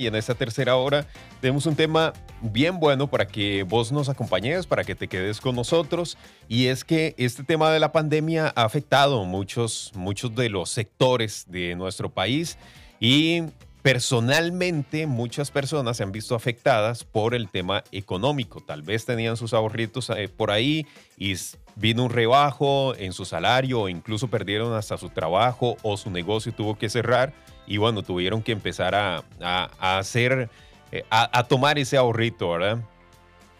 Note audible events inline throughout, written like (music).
Y en esta tercera hora tenemos un tema bien bueno para que vos nos acompañes, para que te quedes con nosotros. Y es que este tema de la pandemia ha afectado muchos, muchos de los sectores de nuestro país. Y personalmente muchas personas se han visto afectadas por el tema económico. Tal vez tenían sus ahorritos eh, por ahí y vino un rebajo en su salario o incluso perdieron hasta su trabajo o su negocio tuvo que cerrar y bueno, tuvieron que empezar a, hacer, eh, a, tomar ese ahorrito, ¿verdad?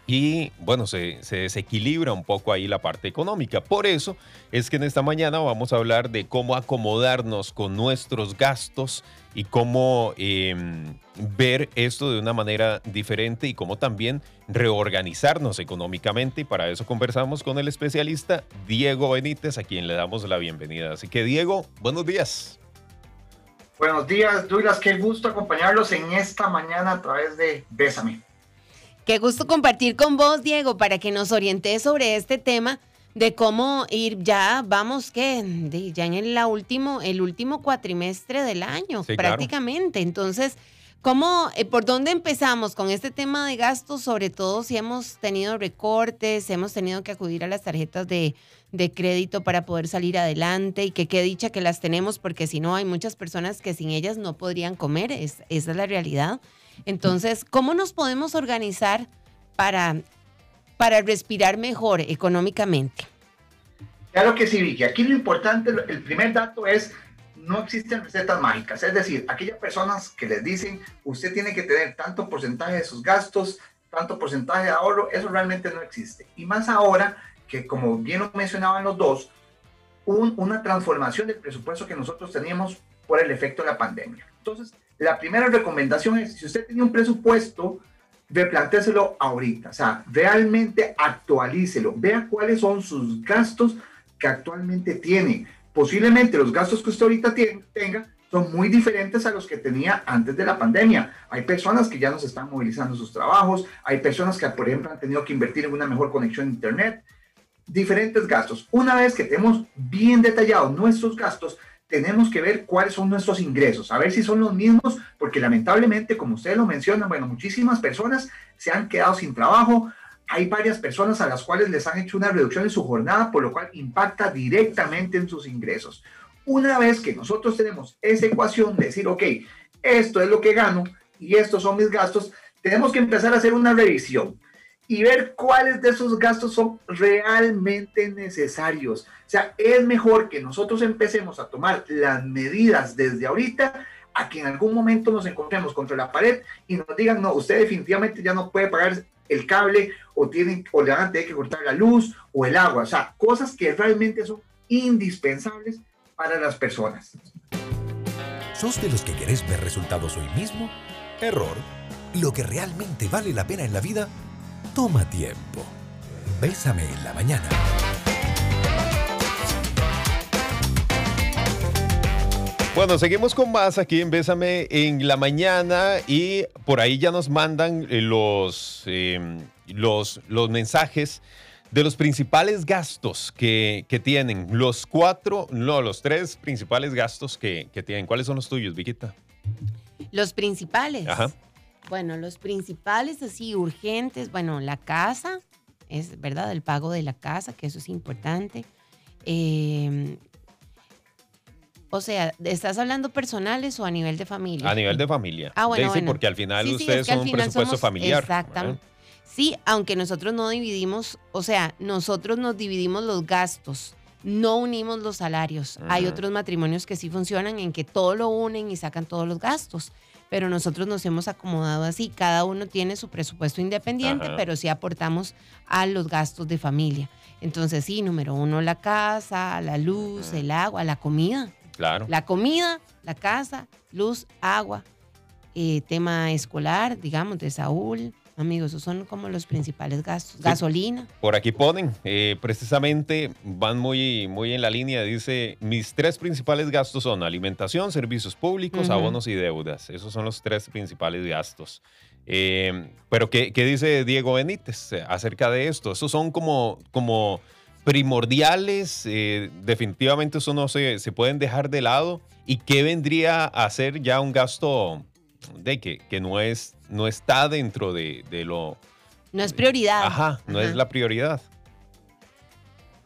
Y bueno, se, desequilibra un poco ahí la parte económica. Por eso es que en esta mañana vamos a hablar de cómo acomodarnos con nuestros gastos y cómo em, ver esto de una manera diferente y cómo también reorganizarnos económicamente. Y para eso conversamos con el especialista Diego Benítez, a quien le damos la bienvenida. Así que Diego, buenos días. Buenos días, Douglas. Qué gusto acompañarlos en esta mañana a través de Bésame. Qué gusto compartir con vos, Diego, para que nos oriente sobre este tema de cómo ir ya, vamos que ya en el, último, el último cuatrimestre del año, prácticamente. Entonces, ¿cómo, eh, por dónde empezamos con este tema de gastos? Sobre todo si hemos tenido recortes, hemos tenido que acudir a las tarjetas de, de crédito para poder salir adelante y que qué dicha que las tenemos porque si no hay muchas personas que sin ellas no podrían comer, es, esa es la realidad. Entonces, ¿cómo nos podemos organizar para, para respirar mejor económicamente? Claro que sí, Vicky. Aquí lo importante, el primer dato es, no existen recetas mágicas. Es decir, aquellas personas que les dicen, usted tiene que tener tanto porcentaje de sus gastos, tanto porcentaje de ahorro, eso realmente no existe. Y más ahora que como bien lo mencionaban los dos, una transformación del presupuesto que nosotros teníamos por el efecto de la pandemia. Entonces, la primera recomendación es, si usted tenía un presupuesto, replantéeselo ahorita, o sea, realmente actualícelo, vea cuáles son sus gastos que actualmente tiene. Posiblemente los gastos que usted ahorita tenga son muy diferentes a los que tenía antes de la pandemia. Hay personas que ya no se están movilizando sus trabajos, hay personas que, por ejemplo, han tenido que invertir en una mejor conexión a Internet, diferentes gastos. Una vez que tenemos bien detallados nuestros gastos, tenemos que ver cuáles son nuestros ingresos, a ver si son los mismos, porque lamentablemente, como ustedes lo mencionan, bueno, muchísimas personas se han quedado sin trabajo. Hay varias personas a las cuales les han hecho una reducción en su jornada, por lo cual impacta directamente en sus ingresos. Una vez que nosotros tenemos esa ecuación de decir, ok, esto es lo que gano y estos son mis gastos, tenemos que empezar a hacer una revisión y ver cuáles de esos gastos son realmente necesarios. O sea, es mejor que nosotros empecemos a tomar las medidas desde ahorita a que en algún momento nos encontremos contra la pared y nos digan, no, usted definitivamente ya no puede pagar el cable o, tienen, o le van a tener que cortar la luz o el agua. O sea, cosas que realmente son indispensables para las personas. ¿Sos de los que querés ver resultados hoy mismo? Error. Lo que realmente vale la pena en la vida toma tiempo. Bésame en la mañana. Bueno, seguimos con más aquí en Bésame en la mañana y por ahí ya nos mandan eh, los, em, los, los mensajes de los principales gastos que, tienen. Los cuatro, no, los tres principales gastos que, que tienen. ¿Cuáles son los tuyos, Viquita? Los principales. Ajá. Bueno, los principales así urgentes, bueno, la casa, es verdad, el pago de la casa, que eso es importante. Em, o sea, ¿estás hablando personales o a nivel de familia? A nivel de familia. Ah, bueno. Sí, porque al final ustedes son un presupuesto familiar. Exactamente. Sí, aunque nosotros no dividimos, o sea, nosotros nos dividimos los gastos, no unimos los salarios. Hay otros matrimonios que sí funcionan en que todo lo unen y sacan todos los gastos pero nosotros nos hemos acomodado así. Cada uno tiene su presupuesto independiente, pero sí aportamos a los gastos de familia. Entonces, sí, número uno, la casa, la luz, el agua, la comida. Claro. La comida, la casa, luz, agua. Eh, tema escolar, digamos, de Saúl, Amigos, esos son como los principales gastos. Gasolina. Por aquí ponen, eh, precisamente van muy, muy en la línea, dice, mis tres principales gastos son alimentación, servicios públicos, abonos y deudas. Esos son los tres principales gastos. Eh, pero ¿qué, ¿qué, dice Diego Benítez acerca de esto? Esos son como, como primordiales, eh, definitivamente eso no se, se pueden dejar de lado. ¿Y qué vendría a ser ya un gasto de que, que no, es, no está dentro de, de lo... No es prioridad. Ajá, no es la prioridad.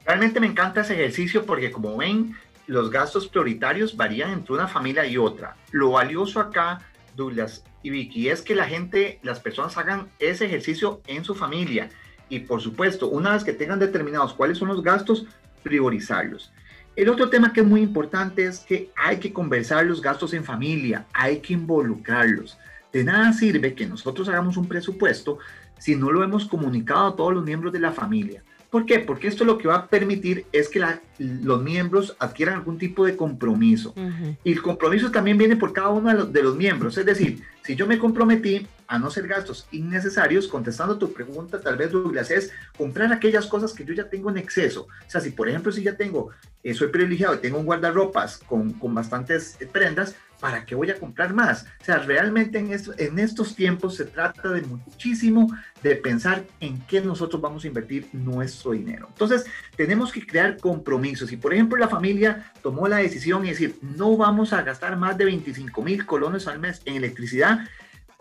Realmente me encanta ese ejercicio porque como ven, los gastos prioritarios varían entre una familia y otra. Lo valioso acá, Douglas y Vicky, es que la gente, las personas hagan ese ejercicio en su familia. Y por supuesto, una vez que tengan determinados cuáles son los gastos, priorizarlos. El otro tema que es muy importante es que hay que conversar los gastos en familia, hay que involucrarlos. De nada sirve que nosotros hagamos un presupuesto si no lo hemos comunicado a todos los miembros de la familia. ¿Por qué? Porque esto lo que va a permitir es que los miembros adquieran algún tipo de compromiso. Y el compromiso también viene por cada uno de los, miembros. Es decir, si yo me comprometí a no hacer gastos innecesarios, contestando tu pregunta, tal vez Douglas, es comprar aquellas cosas que yo ya tengo en exceso. O sea, si por ejemplo, si ya tengo, eh, soy privilegiado y tengo un guardarropas con, con bastantes eh, prendas, ¿para qué voy a comprar más? O sea, realmente en, en estos tiempos se trata de muchísimo de pensar en qué nosotros vamos a invertir nuestro dinero. Entonces, tenemos que crear compromisos. Y por ejemplo, la familia tomó la decisión y decir, no vamos a gastar más de 25 mil colones al mes en electricidad,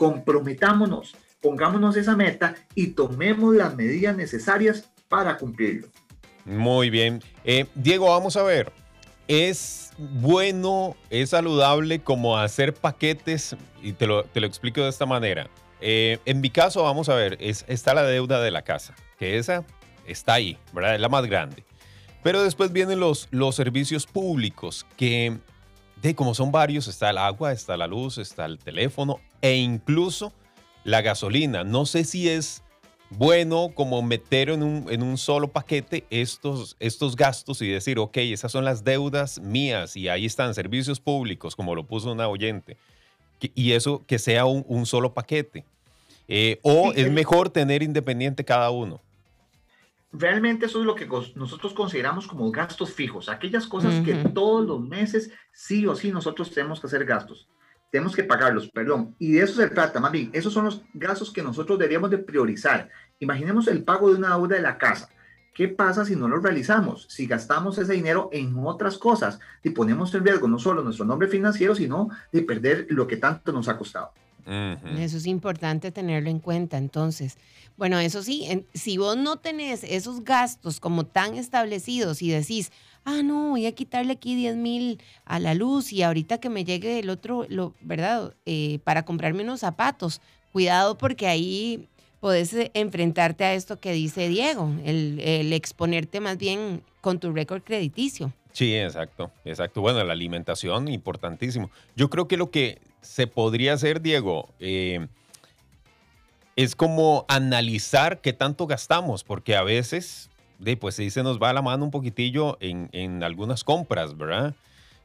comprometámonos, pongámonos esa meta y tomemos las medidas necesarias para cumplirlo. Muy bien. Eh, Diego, vamos a ver. Es bueno, es saludable como hacer paquetes, y te lo, te lo explico de esta manera. Eh, en mi caso, vamos a ver, es, está la deuda de la casa, que esa está ahí, ¿verdad? Es la más grande. Pero después vienen los, los servicios públicos, que de como son varios, está el agua, está la luz, está el teléfono e incluso la gasolina. No sé si es bueno como meter en un, en un solo paquete estos, estos gastos y decir, ok, esas son las deudas mías y ahí están servicios públicos, como lo puso una oyente, y eso que sea un, solo paquete. Eh, o es mejor tener independiente cada uno. Realmente eso es lo que nosotros consideramos como gastos fijos, aquellas cosas que todos los meses sí o sí nosotros tenemos que hacer gastos tenemos que pagarlos, perdón. Y de eso se trata, más bien, esos son los gastos que nosotros deberíamos de priorizar. Imaginemos el pago de una deuda de la casa. ¿Qué pasa si no lo realizamos? Si gastamos ese dinero en otras cosas y ponemos en riesgo no solo nuestro nombre financiero, sino de perder lo que tanto nos ha costado. Eso es importante tenerlo en cuenta. Entonces, bueno, eso sí, si vos no tenés esos gastos como tan establecidos y decís, ah, no, voy a quitarle aquí 10 mil a la luz y ahorita que me llegue el otro, lo, ¿verdad? Eh, para comprarme unos zapatos. Cuidado porque ahí puedes eh, enfrentarte a esto que dice Diego, el, exponerte más bien con tu récord crediticio. Sí, exacto, exacto. Bueno, la alimentación, importantísimo. Yo creo que lo que se podría hacer, Diego, eh, es como analizar qué tanto gastamos, porque a veces, pues sí se nos va la mano un poquitillo en, en algunas compras, ¿verdad?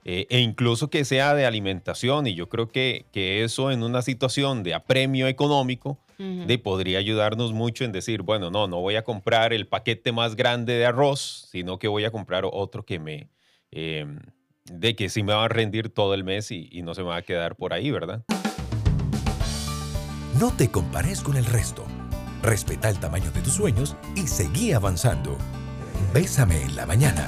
Eh, e incluso que sea de alimentación, y yo creo que, que eso en una situación de apremio económico, de, podría ayudarnos mucho en decir, bueno, no, no voy a comprar el paquete más grande de arroz, sino que voy a comprar otro que me, em, de que sí me va a rendir todo el mes y, y no se me va a quedar por ahí, ¿verdad? No te compares con el resto. Respeta el tamaño de tus sueños y seguí avanzando. Bésame en la mañana.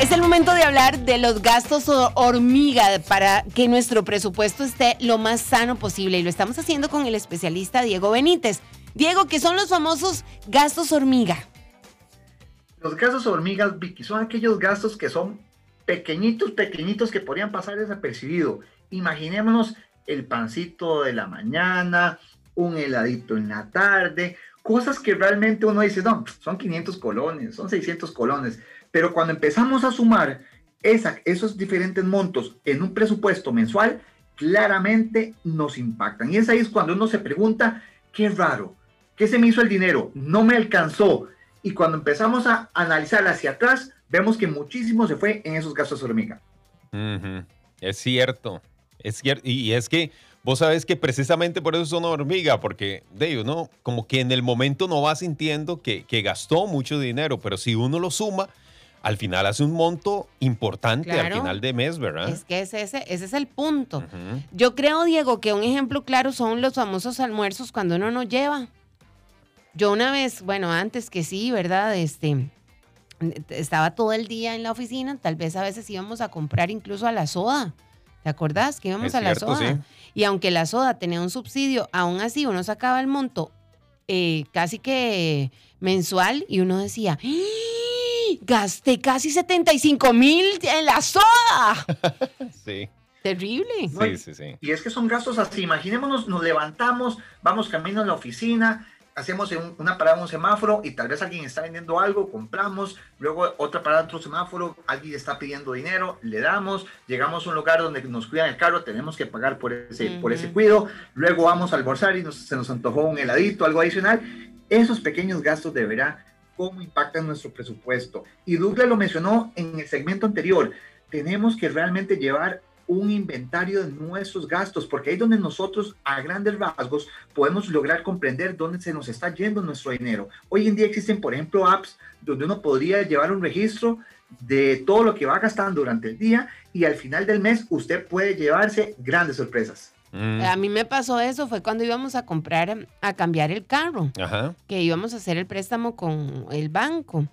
Es el momento de hablar de los gastos hormiga para que nuestro presupuesto esté lo más sano posible y lo estamos haciendo con el especialista Diego Benítez. Diego, ¿qué son los famosos gastos hormiga? Los gastos hormigas, Vicky, son aquellos gastos que son pequeñitos, pequeñitos que podrían pasar desapercibidos. Imaginémonos el pancito de la mañana, un heladito en la tarde, cosas que realmente uno dice, no, son 500 colones, son 600 colones pero cuando empezamos a sumar esos diferentes montos en un presupuesto mensual, claramente nos impactan. Y es ahí cuando uno se pregunta, qué raro, ¿qué se me hizo el dinero? No me alcanzó. Y cuando empezamos a analizar hacia atrás, vemos que muchísimo se fue en esos gastos hormiga. Es cierto, es cierto. Y es que vos sabes que precisamente por eso son hormiga, porque de uno como que en el momento no va sintiendo que, que gastó mucho dinero, pero si uno lo suma, al final hace un monto importante al final de mes, ¿verdad? Es que ese, ese, ese es el punto. Yo creo, Diego, que un ejemplo claro son los famosos almuerzos cuando uno no lleva. Yo una vez, bueno, antes que sí, ¿verdad? Este, estaba todo el día en la oficina, tal vez a veces íbamos a comprar incluso a la soda. ¿Te acordás que íbamos a la soda? Y aunque la soda tenía un subsidio, aún así uno sacaba el monto eh, casi que mensual y uno decía, ¡Ah! gasté casi 75 mil en la soda. (laughs) sí. Terrible. Sí, sí, sí. Y es que son gastos así. Imaginémonos, nos levantamos, vamos camino a la oficina, hacemos una parada en un semáforo y tal vez alguien está vendiendo algo, compramos, luego otra parada en otro semáforo, alguien está pidiendo dinero, le damos, llegamos a un lugar donde nos cuidan el carro, tenemos que pagar por ese, por ese cuido, luego vamos a almorzar y se nos antojó un heladito, algo adicional. Esos pequeños gastos de cómo impactan nuestro presupuesto. Y Douglas lo mencionó en el segmento anterior, tenemos que realmente llevar un inventario de nuestros gastos, porque ahí es donde nosotros a grandes rasgos podemos lograr comprender dónde se nos está yendo nuestro dinero. Hoy en día existen, por ejemplo, apps donde uno podría llevar un registro de todo lo que va gastando durante el día y al final del mes usted puede llevarse grandes sorpresas. Mm. A mí me pasó eso, fue cuando íbamos a comprar, a cambiar el carro, que íbamos a hacer el préstamo con el banco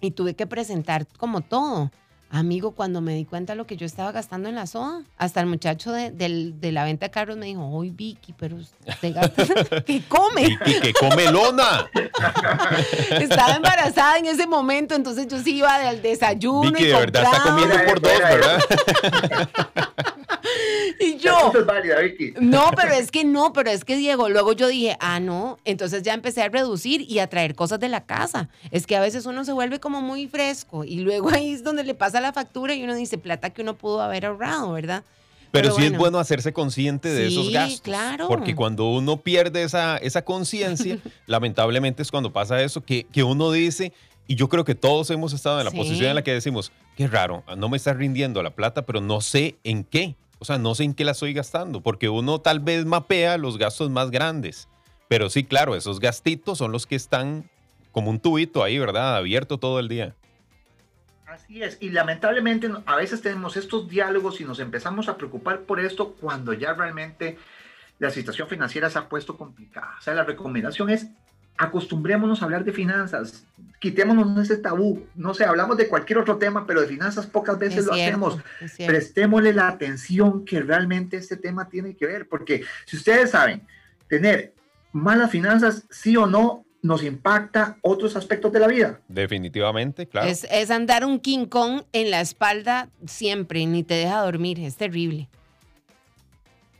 y tuve que presentar como todo. Amigo, cuando me di cuenta de lo que yo estaba gastando en la soda, hasta el muchacho de, la venta de carros me dijo, ¡Uy, Vicky, pero usted gasta, (laughs) ¿qué come? Vicky, que come lona. (laughs) estaba embarazada en ese momento, entonces yo sí iba del desayuno Vicky, de verdad está comiendo por dos, ¿verdad? (laughs) (laughs) y yo. No, pero es que no, pero es que Diego, luego yo dije, ah, no. Entonces ya empecé a reducir y a traer cosas de la casa. Es que a veces uno se vuelve como muy fresco y luego (laughs) ahí es donde le pasa la factura y uno dice plata que uno pudo haber ahorrado, ¿verdad? Pero, sí es bueno hacerse consciente de esos gastos. claro. Porque cuando uno pierde esa, esa conciencia, (laughs) lamentablemente es cuando pasa eso, que, que uno dice, y yo creo que todos hemos estado en la posición en la que decimos, qué raro, no me está rindiendo la plata, pero no sé en qué. Sea, no sé en qué la estoy gastando, porque uno tal vez mapea los gastos más grandes. Pero sí, claro, esos gastitos son los que están como un tubito ahí, ¿verdad? Abierto todo el día. Así es, y lamentablemente a veces tenemos estos diálogos y nos empezamos a preocupar por esto cuando ya realmente la situación financiera se ha puesto complicada. O sea, la recomendación es acostumbrémonos a hablar de finanzas, quitémonos ese tabú, no sé, hablamos de cualquier otro tema, pero de finanzas pocas veces lo hacemos. Prestémosle la atención que realmente este tema tiene que ver, porque si ustedes saben, tener malas finanzas, sí o no, nos impacta otros aspectos de la vida. Definitivamente, claro. Es, es andar un King Kong en la espalda siempre, ni te deja dormir, es terrible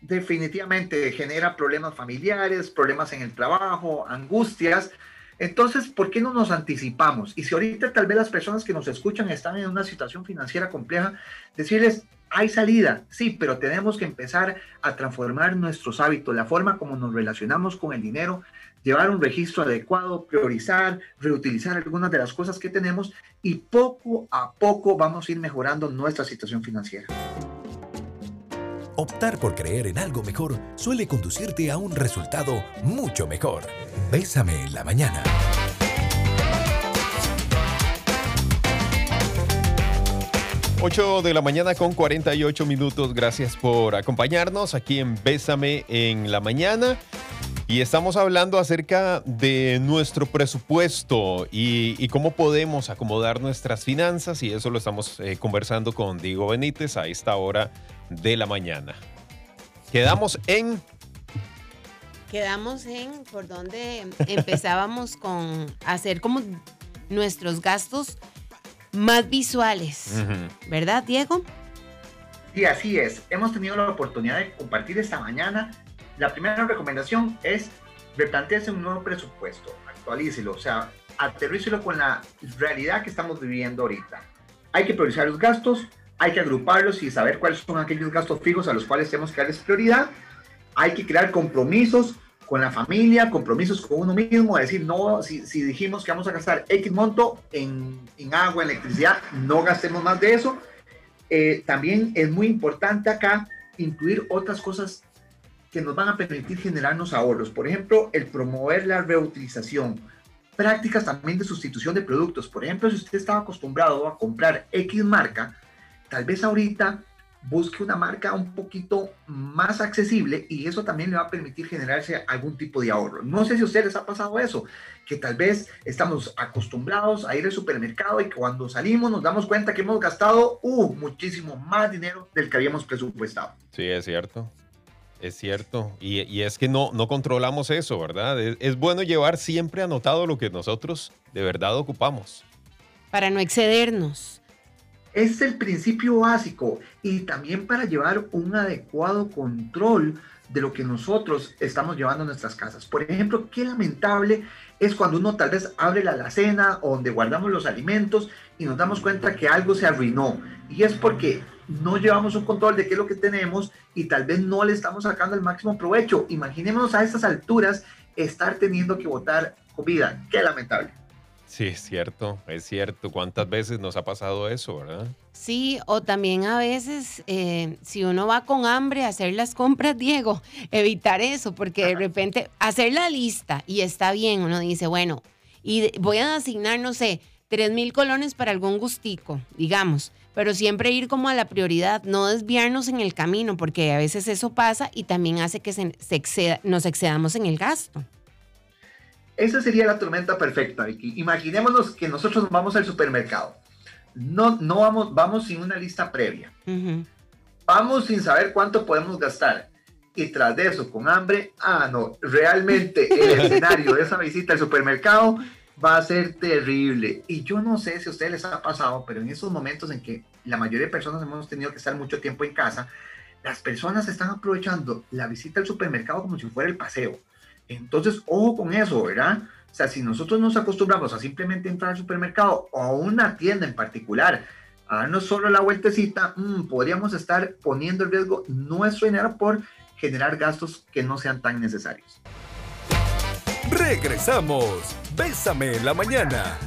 definitivamente genera problemas familiares, problemas en el trabajo, angustias. Entonces, ¿por qué no nos anticipamos? Y si ahorita tal vez las personas que nos escuchan están en una situación financiera compleja, decirles, hay salida, sí, pero tenemos que empezar a transformar nuestros hábitos, la forma como nos relacionamos con el dinero, llevar un registro adecuado, priorizar, reutilizar algunas de las cosas que tenemos y poco a poco vamos a ir mejorando nuestra situación financiera. Optar por creer en algo mejor suele conducirte a un resultado mucho mejor. Bésame en la mañana. Ocho de la mañana con 48 minutos. Gracias por acompañarnos aquí en Bésame en la mañana. Y estamos hablando acerca de nuestro presupuesto y, cómo podemos acomodar nuestras finanzas y eso lo estamos eh, conversando con Diego Benítez a esta hora de la mañana. Quedamos en... Quedamos en por donde empezábamos (laughs) con hacer como nuestros gastos más visuales, ¿verdad, Diego? Sí, así es. Hemos tenido la oportunidad de compartir esta mañana. La primera recomendación es replantearse un nuevo presupuesto, actualícelo, o sea, aterrícelo con la realidad que estamos viviendo ahorita. Hay que priorizar los gastos, hay que agruparlos y saber cuáles son aquellos gastos fijos a los cuales tenemos que darles prioridad. Hay que crear compromisos con la familia, compromisos con uno mismo, decir, no, si, dijimos que vamos a gastar X monto en, en agua, electricidad, no gastemos más de eso. Eh, también es muy importante acá incluir otras cosas que nos van a permitir generarnos ahorros. Por ejemplo, el promover la reutilización. Prácticas también de sustitución de productos. Por ejemplo, si usted estaba acostumbrado a comprar X marca, tal vez ahorita busque una marca un poquito más accesible y eso también le va a permitir generarse algún tipo de ahorro. No sé si a ustedes les ha pasado eso, que tal vez estamos acostumbrados a ir al supermercado y cuando salimos nos damos cuenta que hemos gastado uh, muchísimo más dinero del que habíamos presupuestado. Sí, es cierto. Es cierto. Y, es que no, no controlamos eso, ¿verdad? es bueno llevar siempre anotado lo que nosotros de verdad ocupamos. Para no excedernos es el principio básico y también para llevar un adecuado control de lo que nosotros estamos llevando a nuestras casas. Por ejemplo, qué lamentable es cuando uno tal vez abre la alacena o donde guardamos los alimentos y nos damos cuenta que algo se arruinó. Y es porque no llevamos un control de qué es lo que tenemos y tal vez no le estamos sacando el máximo provecho. Imaginémonos a estas alturas estar teniendo que botar comida. Qué lamentable. Sí, es cierto, es cierto. ¿Cuántas veces nos ha pasado eso, verdad? Sí, o también a veces, eh, si uno va con hambre a hacer las compras, (laughs) Diego, evitar eso, porque de repente hacer la lista y está bien, uno dice, bueno, y voy a asignar, no sé, tres mil colones para algún gustico, digamos, pero siempre ir como a la prioridad, no desviarnos en el camino, porque a veces eso pasa y también hace que se, nos excedamos en el gasto. Esa sería la tormenta perfecta, Vicky. Imaginémonos que nosotros vamos al supermercado. No, no vamos, vamos sin una lista previa. Vamos sin saber cuánto podemos gastar. Y tras de eso, con hambre, ah, no, realmente el (laughs) escenario de esa visita al supermercado va a ser terrible. Y yo no sé si a ustedes les ha pasado, pero en esos momentos en que la mayoría de personas hemos tenido que estar mucho tiempo en casa, las personas están aprovechando la visita al supermercado como si fuera el paseo. Entonces, ojo con eso, ¿verdad? O sea, si nosotros nos acostumbramos a simplemente entrar al supermercado o a una tienda en particular, a darnos solo la vueltecita, mm, podríamos estar poniendo en riesgo nuestro dinero por generar gastos que no sean tan necesarios. Regresamos. Bésame en la mañana.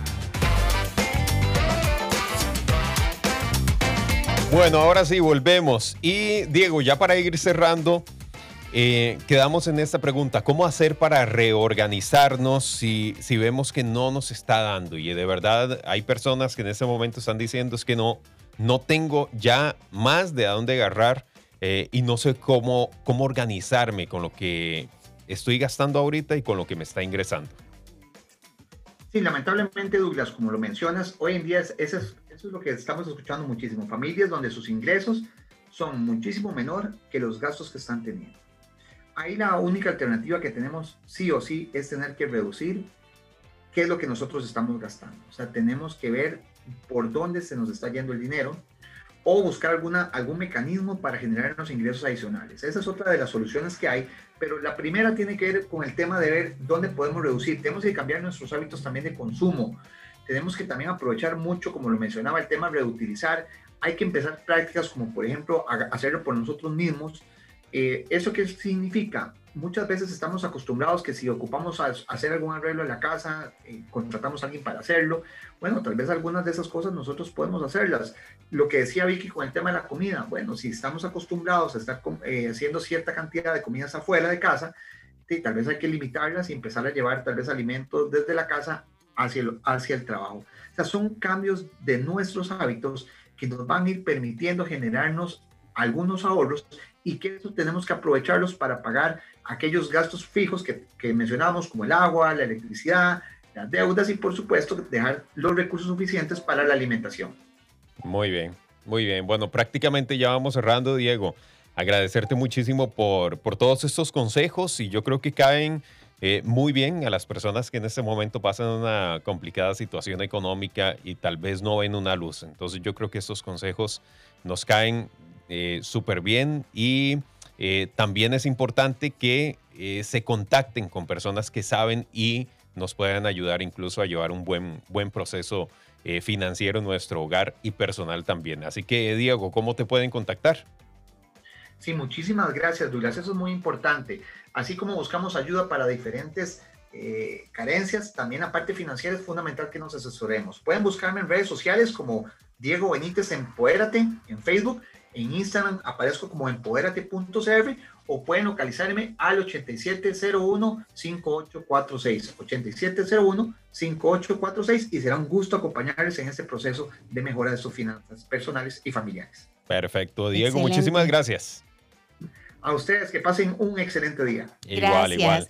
Bueno, ahora sí, volvemos. Y Diego, ya para ir cerrando, eh, quedamos en esta pregunta, ¿cómo hacer para reorganizarnos si, si vemos que no nos está dando? Y de verdad hay personas que en este momento están diciendo es que no, no tengo ya más de a dónde agarrar eh, y no sé cómo, cómo organizarme con lo que estoy gastando ahorita y con lo que me está ingresando. Sí, lamentablemente Douglas, como lo mencionas, hoy en día eso es, eso es lo que estamos escuchando muchísimo. Familias donde sus ingresos son muchísimo menor que los gastos que están teniendo ahí la única alternativa que tenemos sí o sí es tener que reducir qué es lo que nosotros estamos gastando. O sea, tenemos que ver por dónde se nos está yendo el dinero o buscar alguna, algún mecanismo para generarnos ingresos adicionales. Esa es otra de las soluciones que hay, pero la primera tiene que ver con el tema de ver dónde podemos reducir. Tenemos que cambiar nuestros hábitos también de consumo. Tenemos que también aprovechar mucho, como lo mencionaba, el tema de reutilizar. Hay que empezar prácticas como, por ejemplo, hacerlo por nosotros mismos eh, ¿Eso qué significa? Muchas veces estamos acostumbrados que si ocupamos a hacer algún arreglo en la casa, eh, contratamos a alguien para hacerlo. Bueno, tal vez algunas de esas cosas nosotros podemos hacerlas. Lo que decía Vicky con el tema de la comida, bueno, si estamos acostumbrados a estar eh, haciendo cierta cantidad de comidas afuera de casa, tal vez hay que limitarlas y empezar a llevar tal vez alimentos desde la casa hacia el, hacia el trabajo. O sea, son cambios de nuestros hábitos que nos van a ir permitiendo generarnos algunos ahorros y que eso tenemos que aprovecharlos para pagar aquellos gastos fijos que, que mencionamos, como el agua, la electricidad, las deudas y por supuesto dejar los recursos suficientes para la alimentación. Muy bien, muy bien. Bueno, prácticamente ya vamos cerrando, Diego. Agradecerte muchísimo por, por todos estos consejos y yo creo que caen eh, muy bien a las personas que en este momento pasan una complicada situación económica y tal vez no ven una luz. Entonces yo creo que estos consejos nos caen eh, súper bien y eh, también es importante que eh, se contacten con personas que saben y nos puedan ayudar incluso a llevar un buen, buen proceso financiero en nuestro hogar y personal también. Así que, Diego, ¿cómo te pueden contactar? Sí, muchísimas gracias, Douglas. Eso es muy importante. Así como buscamos ayuda para diferentes carencias, también la parte financiera es fundamental que nos asesoremos. Pueden buscarme en redes sociales como Diego Benítez Empodérate en Facebook en Instagram aparezco como empoderate.cr o pueden localizarme al 8701-5846. 8701-5846 y será un gusto acompañarles en este proceso de mejora de sus finanzas personales y familiares. Perfecto, Diego, muchísimas gracias. A ustedes que pasen un excelente día. Igual, igual.